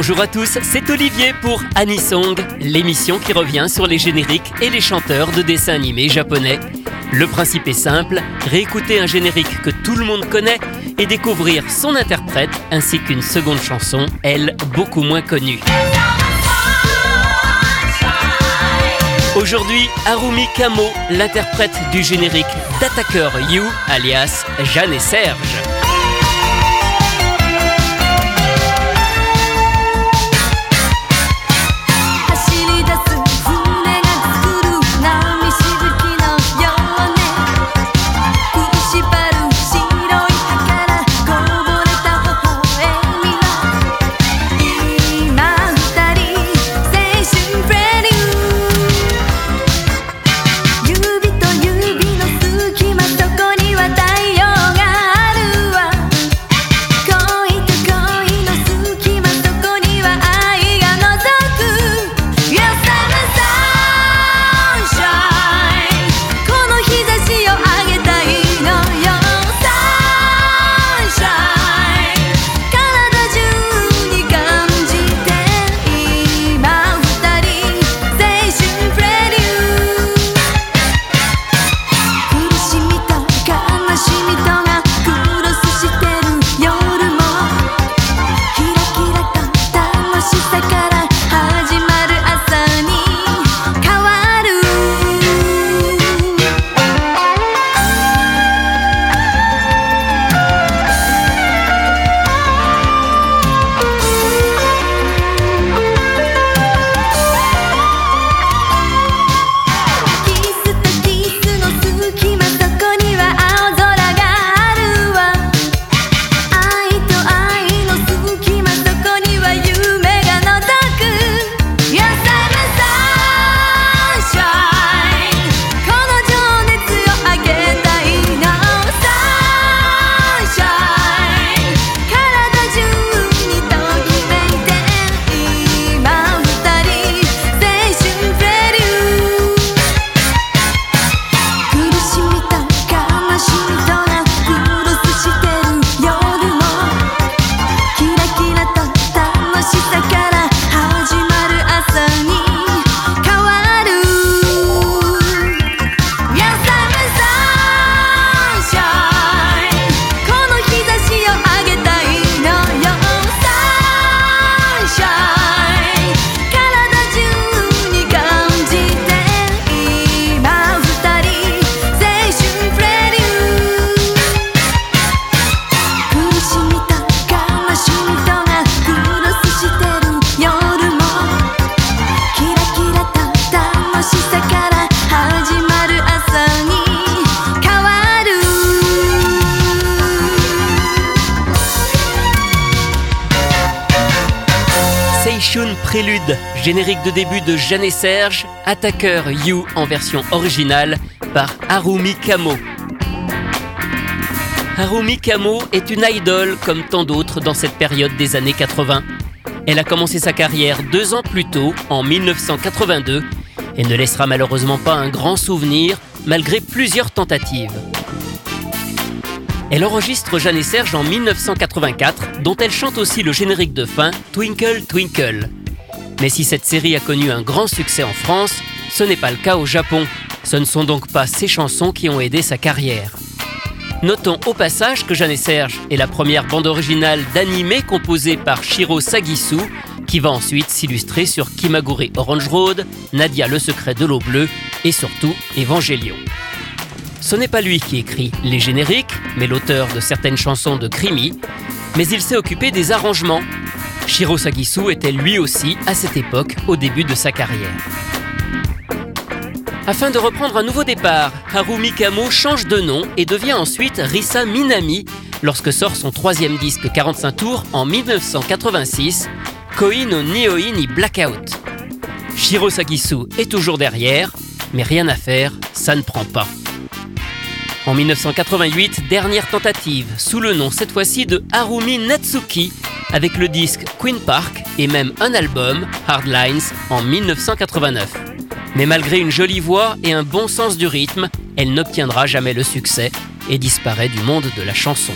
Bonjour à tous, c'est Olivier pour Anisong, l'émission qui revient sur les génériques et les chanteurs de dessins animés japonais. Le principe est simple, réécouter un générique que tout le monde connaît et découvrir son interprète ainsi qu'une seconde chanson, elle beaucoup moins connue. Aujourd'hui, Harumi Kamo, l'interprète du générique d'Attacker You, alias Jeanne et Serge. Prélude, générique de début de Jeanne et Serge, Attacker You en version originale par Harumi Kamo. Harumi Kamo est une idole comme tant d'autres dans cette période des années 80. Elle a commencé sa carrière deux ans plus tôt, en 1982, et ne laissera malheureusement pas un grand souvenir malgré plusieurs tentatives. Elle enregistre Jeanne et Serge en 1984, dont elle chante aussi le générique de fin Twinkle Twinkle. Mais si cette série a connu un grand succès en France, ce n'est pas le cas au Japon. Ce ne sont donc pas ces chansons qui ont aidé sa carrière. Notons au passage que Jeanne et Serge est la première bande originale d'animé composée par Shiro Sagisu, qui va ensuite s'illustrer sur Kimagure Orange Road, Nadia le secret de l'eau bleue et surtout Evangelion. Ce n'est pas lui qui écrit les génériques, mais l'auteur de certaines chansons de Krimi, mais il s'est occupé des arrangements Shiro Sagisu était lui aussi à cette époque au début de sa carrière. Afin de reprendre un nouveau départ, Harumi Kamo change de nom et devient ensuite Risa Minami lorsque sort son troisième disque 45 tours en 1986, Koi no ni Blackout. Shiro Sagisu est toujours derrière, mais rien à faire, ça ne prend pas. En 1988, dernière tentative, sous le nom cette fois-ci de Harumi Natsuki, avec le disque Queen Park et même un album, Hardlines, en 1989. Mais malgré une jolie voix et un bon sens du rythme, elle n'obtiendra jamais le succès et disparaît du monde de la chanson.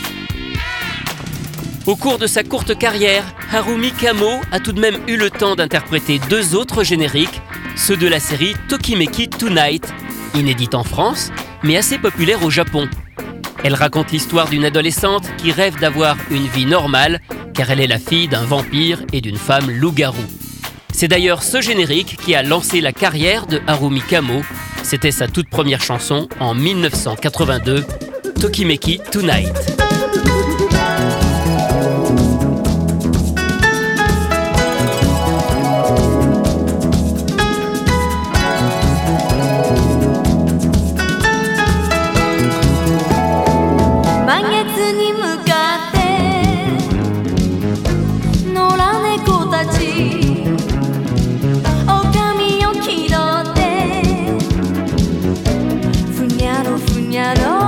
Au cours de sa courte carrière, Harumi Kamo a tout de même eu le temps d'interpréter deux autres génériques, ceux de la série Tokimeki Tonight, inédite en France, mais assez populaire au Japon. Elle raconte l'histoire d'une adolescente qui rêve d'avoir une vie normale, car elle est la fille d'un vampire et d'une femme loup-garou. C'est d'ailleurs ce générique qui a lancé la carrière de Harumi Kamo. C'était sa toute première chanson en 1982, Tokimeki Tonight. '" soñador.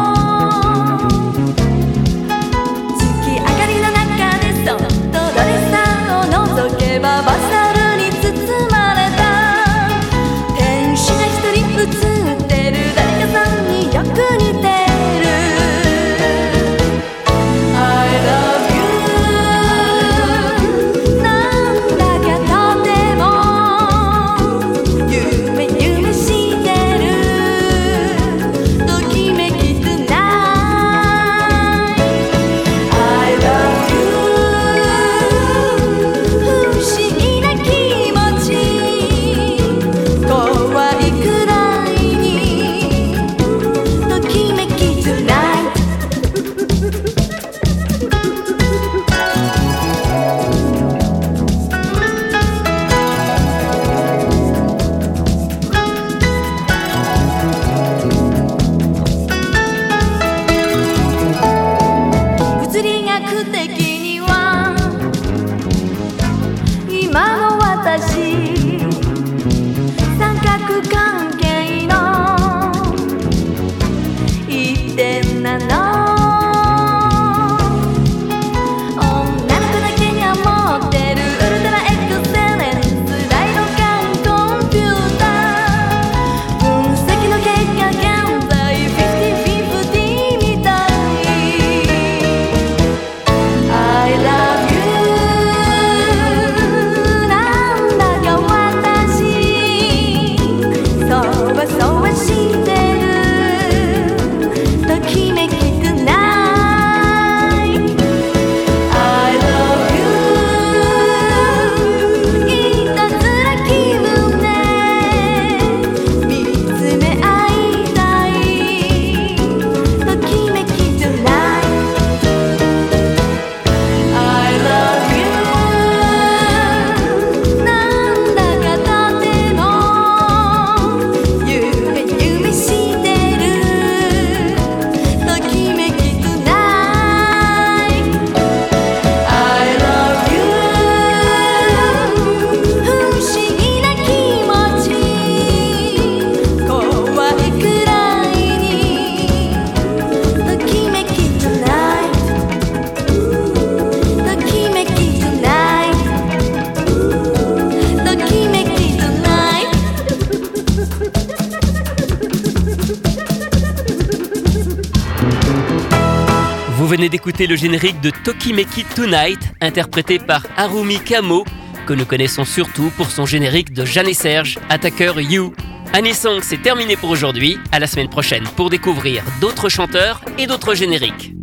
Venez d'écouter le générique de Tokimeki Tonight, interprété par Harumi Kamo, que nous connaissons surtout pour son générique de Jeanne et Serge, Attacker You. Anisong, c'est terminé pour aujourd'hui. À la semaine prochaine pour découvrir d'autres chanteurs et d'autres génériques.